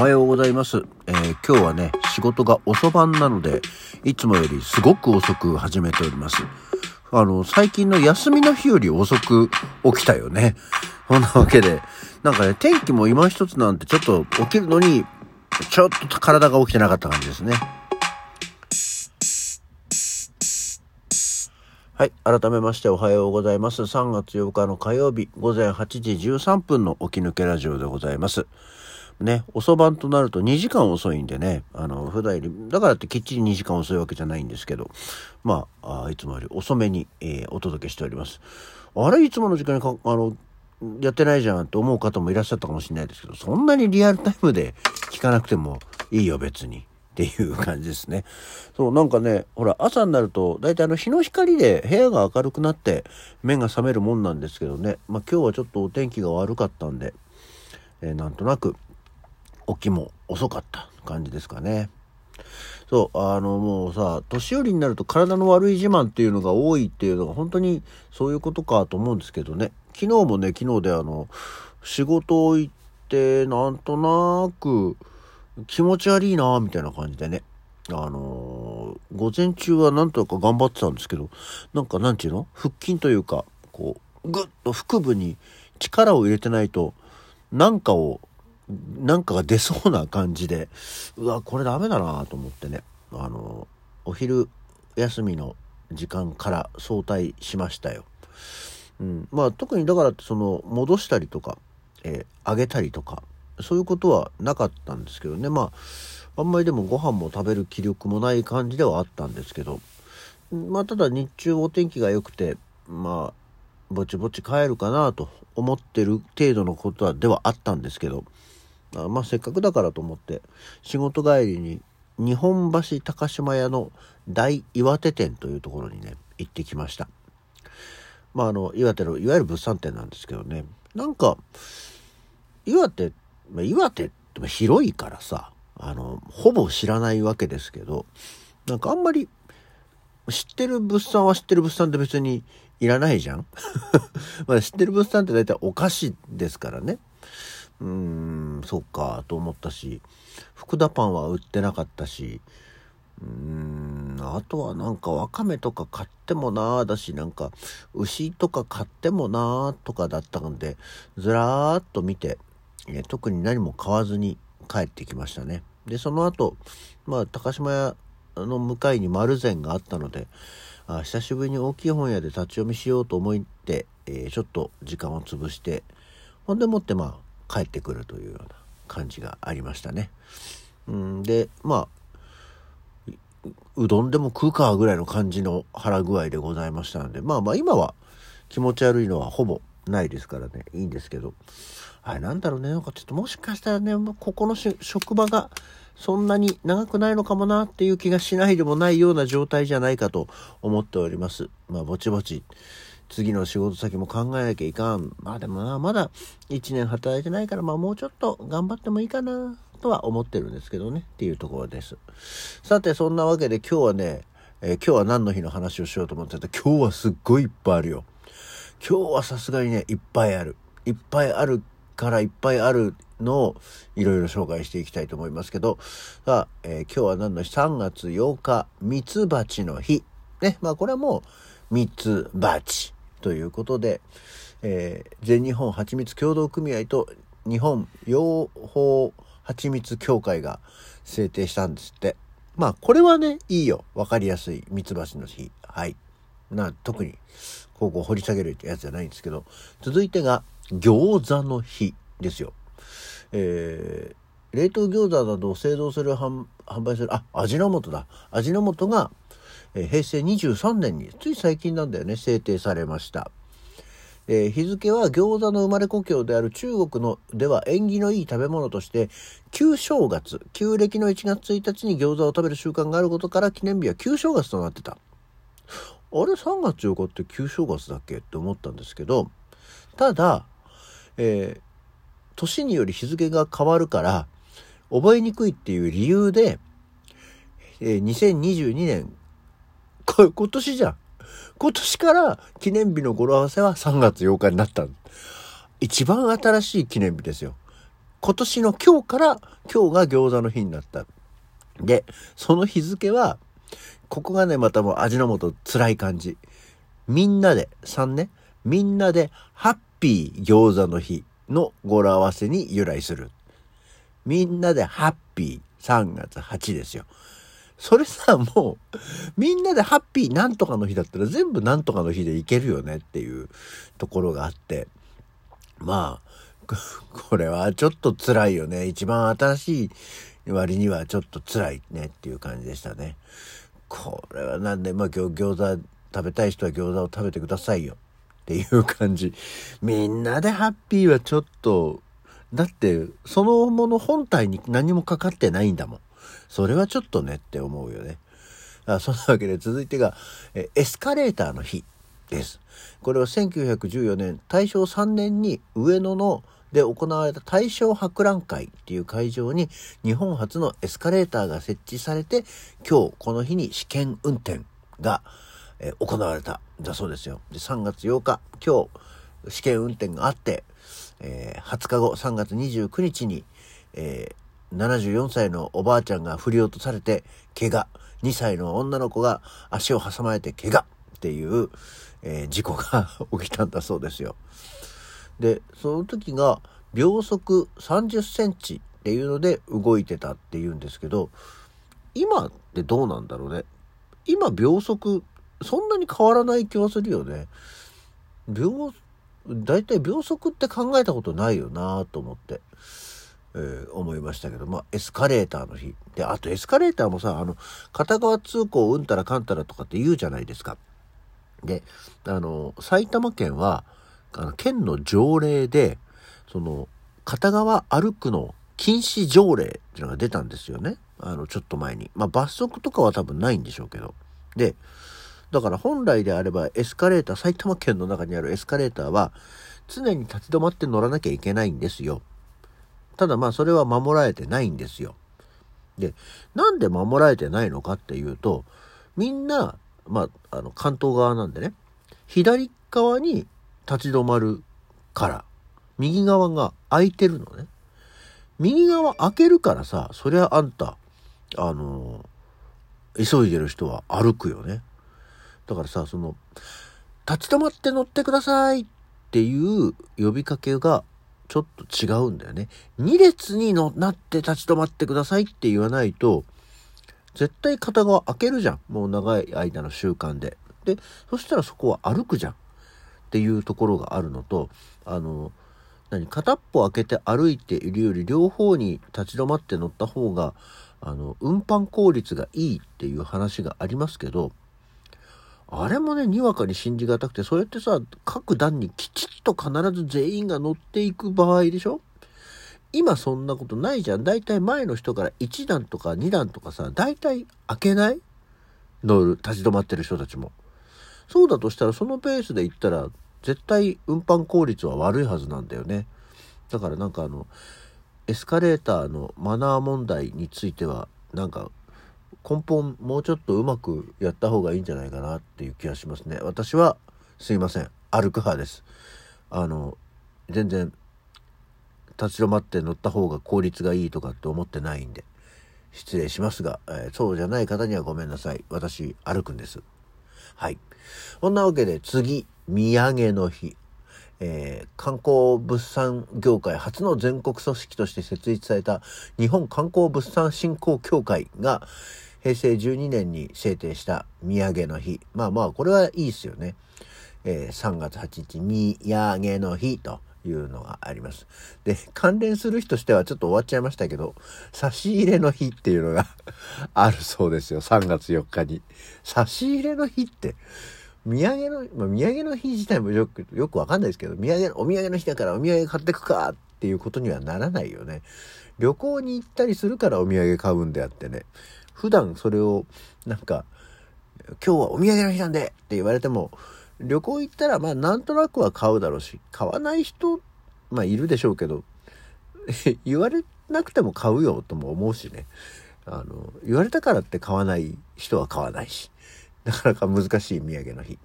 はようございます。えー今日はね、仕事が遅番なので、いつもよりすごく遅く始めております。あの、最近の休みの日より遅く起きたよね。そんなわけで、なんかね、天気も今一つなんてちょっと起きるのに、ちょっと体が起きてなかった感じですね。はい。改めましておはようございます。3月8日の火曜日午前8時13分の起き抜けラジオでございます。ね、遅番となると2時間遅いんでね、あの、普段より、だからってきっちり2時間遅いわけじゃないんですけど、まあ、あいつもより遅めに、えーお届けしております。あれいつもの時間にか、あの、やってないじゃんと思う方もいらっしゃったかもしれないですけど、そんなにリアルタイムで聞かなくてもいいよ別に。っていう感じですね。そう、なんかね、ほら、朝になると、大体あの日の光で部屋が明るくなって目が覚めるもんなんですけどね。まあ今日はちょっとお天気が悪かったんで、えーなんとなく起きも遅かった感じですかね。そう、あのもうさ、年寄りになると体の悪い自慢っていうのが多いっていうのが本当にそういうことかと思うんですけどね。昨日もね、昨日であの、仕事行って、なんとなく気持ち悪いなみたいな感じでね。あのー午前中はなんとか頑張ってたんですけど、なんかなんていうの？腹筋というか、こう、ぐっと腹部に力を入れてないと、なんかをなんかが出そうな感じで、うわ、これダメだなと思ってね、あの、お昼休みの時間から早退しましたよ。うん、まあ特にだからその戻したりとか、えー、上げたりとか、そういうことはなかったんですけどね、まあ、あんまりでもご飯も食べる気力もない感じではあったんですけど、まあただ日中お天気が良くて、まあ、ぼちぼち帰るかなと思ってる程度のことはではあったんですけど、あまあせっかくだからと思って仕事帰りに日本橋高島屋の大岩手店というところにね行ってきました。まああの岩手のいわゆる物産展なんですけどね。なんか岩手、まあ、岩手って広いからさあのほぼ知らないわけですけどなんかあんまり知ってる物産は知ってる物産って別にいらないじゃん。まあ知ってる物産って大体お菓子ですからね。うーんそっかと思ったし福田パンは売ってなかったしうーんあとはなんかわかめとか買ってもなーだしなんか牛とか買ってもなーとかだったんでずらーっと見て、え特に何も買わずに帰ってきましたね。でその後まあ高島屋の向かいに丸善があったのであ久しぶりに大きい本屋で立ち読みしようと思って、えーちょっと時間を潰してほんでもってまあ帰ってくるというような感じがありましたね。うんでまあうどんでも食うかぐらいの感じの腹具合でございましたのでまあまあ今は気持ち悪いのはほぼないですからねいいんですけどあれなんだろうねなんかちょっともしかしたらねここの職場がそんなに長くないのかもなっていう気がしないでもないような状態じゃないかと思っております。まあぼちぼち次の仕事先も考えなきゃいかん。まあでもな、まだ1年働いてないから、まあもうちょっと頑張ってもいいかな、とは思ってるんですけどね、っていうところです。さて、そんなわけで今日はね、えー今日は何の日の話をしようと思ってた？今日はすっごいいっぱいあるよ。今日はさすがにね、いっぱいある。いっぱいあるからいっぱいあるのをいろいろ紹介していきたいと思いますけど、さあ、えー今日は何の日 ?3 月8日、ミツバチの日。ね、まあこれはもう、ミツバチということで、えー全日本蜂蜜協同組合と日本養蜂蜂蜜協会が制定したんですって。まあこれはね、いいよ。わかりやすい。ミツバチの日。はい。な、特に、ここ掘り下げるってやつじゃないんですけど、続いてが、餃子の日ですよ。えー冷凍餃子などを製造する販売するあ味の素だ味の素が、え平成23年につい最近なんだよね制定されました、え日付は餃子の生まれ故郷である中国のでは縁起のいい食べ物として旧正月旧暦の1月1日に餃子を食べる習慣があることから記念日は旧正月となってた。あれ3月8日って旧正月だっけって思ったんですけどただ、えー年により日付が変わるから覚えにくいっていう理由で、えー2022年今年じゃん今年から記念日の語呂合わせは3月8日になった一番新しい記念日ですよ今年の今日から今日が餃子の日になった。で、その日付は、ここがね、またもう味の素辛い感じ。みんなで、3ね、みんなでハッピー餃子の日の語呂合わせに由来する。みんなでハッピー3月8ですよ。それさ、もう、みんなでハッピーなんとかの日だったら全部なんとかの日でいけるよねっていうところがあって。まあ、これはちょっと辛いよね。一番新しい割にはちょっと辛いねっていう感じでしたね。これはなんで、まあ餃子食べたい人は餃子を食べてくださいよっていう感じ。みんなでハッピーはちょっと、だってそのもの本体に何もかかってないんだもん。それはちょっとねって思うよね。あそんなわけで続いてが、えエスカレーターの日です。これは1914年、大正3年に上野ので行われた大正博覧会っていう会場に日本初のエスカレーターが設置されて、今日この日に試験運転が、え行われたんだそうですよ。で、3月8日、今日試験運転があって、えー、20日後、3月29日に、えー74歳のおばあちゃんが振り落とされて怪我。2歳の女の子が足を挟まれて怪我っていう、えー、事故が起きたんだそうですよ。で、その時が秒速30センチっていうので動いてたっていうんですけど、今ってどうなんだろうね。今秒速そんなに変わらない気はするよね。秒、だいたい秒速って考えたことないよなと思って。えー、思いましたけど、まあ、エスカレーターの日。で、あとエスカレーターもさ、あの、片側通行うんたらかんたらとかって言うじゃないですか。で、あの、埼玉県は、あの、県の条例で、その、片側歩くの禁止条例っていうのが出たんですよね。あの、ちょっと前に。まあ、罰則とかは多分ないんでしょうけど。で、だから本来であればエスカレーター、埼玉県の中にあるエスカレーターは常に立ち止まって乗らなきゃいけないんですよ。ただまあそれは守られてないんですよ。で、なんで守られてないのかっていうと、みんな、まあ、あの、関東側なんでね、左側に立ち止まるから、右側が空いてるのね。右側開けるからさ、そりゃあんた、あの急いでる人は歩くよね。だからさ、その、立ち止まって乗ってくださいっていう呼びかけがちょっと違うんだよね。2列にのなって立ち止まってくださいって言わないと、絶対片側開けるじゃん。もう長い間の習慣で。で、そしたらそこは歩くじゃん。っていうところがあるのと、あの、何片っぽ開けて歩いているより両方に立ち止まって乗った方が、あの、運搬効率がいいっていう話がありますけど、あれもね、にわかに信じがたくて、そうやってさ、各段にきちっと必ず全員が乗っていく場合でしょ？今そんなことないじゃん。だいたい前の人から1段とか2段とかさ、だいたい開けない？乗る、立ち止まってる人たちも。そうだとしたら、そのペースで行ったら、絶対運搬効率は悪いはずなんだよね。だからなんかあの、エスカレーターのマナー問題については、なんか根本もうちょっとうまくやった方がいいんじゃないかなっていう気がしますね。私はすいません。歩く派です。あの、全然立ち止まって乗った方が効率がいいとかって思ってないんで、失礼しますが、えー、そうじゃない方にはごめんなさい。私、歩くんです。はい。そんなわけで次、土産の日。えー、観光物産業界初の全国組織として設立された日本観光物産振興協会が、平成12年に制定した土産の日。まあまあ、これはいいですよね。えー、3月8日、土産の日というのがあります。で、関連する日としてはちょっと終わっちゃいましたけど、差し入れの日っていうのが あるそうですよ。3月4日に。差し入れの日って、土産の、まあ、土産の日自体もよく、よくわかんないですけど、土産、お土産の日だからお土産買ってくかっていうことにはならないよね。旅行に行ったりするからお土産買うんであってね。普段それをなんか今日はお土産の日なんでって言われても旅行行ったらまあなんとなくは買うだろうし買わない人まあいるでしょうけど 言われなくても買うよとも思うしねあの言われたからって買わない人は買わないしなかなか難しい土産の日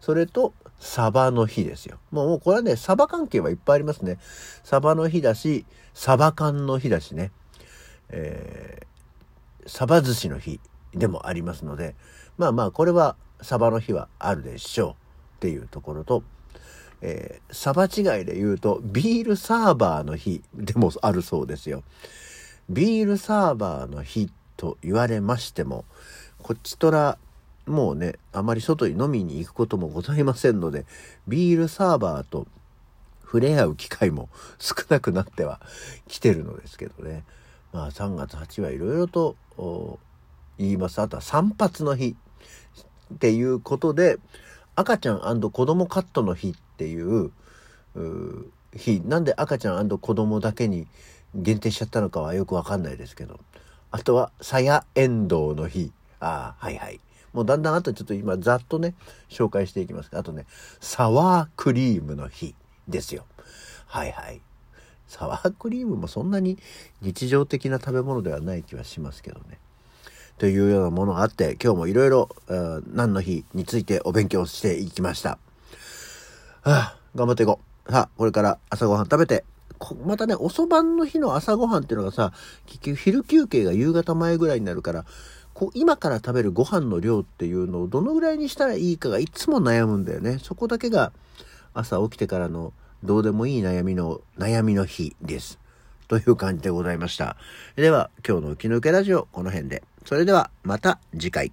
それとサバの日ですよ。もうもうこれはね、サバ関係はいっぱいありますね。サバの日だし、サバ缶の日だしね。えー、サバ寿司の日でもありますので、まあまあ、これはサバの日はあるでしょうっていうところと、えー、サバ違いで言うと、ビールサーバーの日でもあるそうですよ。ビールサーバーの日と言われましても、こっちとら、もうね、あまり外に飲みに行くこともございませんので、ビールサーバーと触れ合う機会も少なくなっては来てるのですけどね。まあ3月8はいろいろと言います。あとは散髪の日っていうことで、赤ちゃん子供カットの日っていう日、なんで赤ちゃん子供だけに限定しちゃったのかはよくわかんないですけど。あとは、さやえんどうの日。ああ、はいはい。もうだんだんあとちょっと今ざっとね、紹介していきますあとね、サワークリームの日ですよ。はいはい。サワークリームもそんなに日常的な食べ物ではない気はしますけどね。というようなものがあって、今日もいろいろ何の日についてお勉強していきました。はあ、頑張っていこう。さあ、これから朝ごはん食べて、またね、遅番の日の朝ごはんっていうのがさ、結局昼休憩が夕方前ぐらいになるから、こう今から食べるご飯の量っていうのをどのぐらいにしたらいいかがいつも悩むんだよね。そこだけが朝起きてからのどうでもいい悩みの悩みの日です。という感じでございました。では、今日の気抜けラジオ、この辺で。それでは、また次回。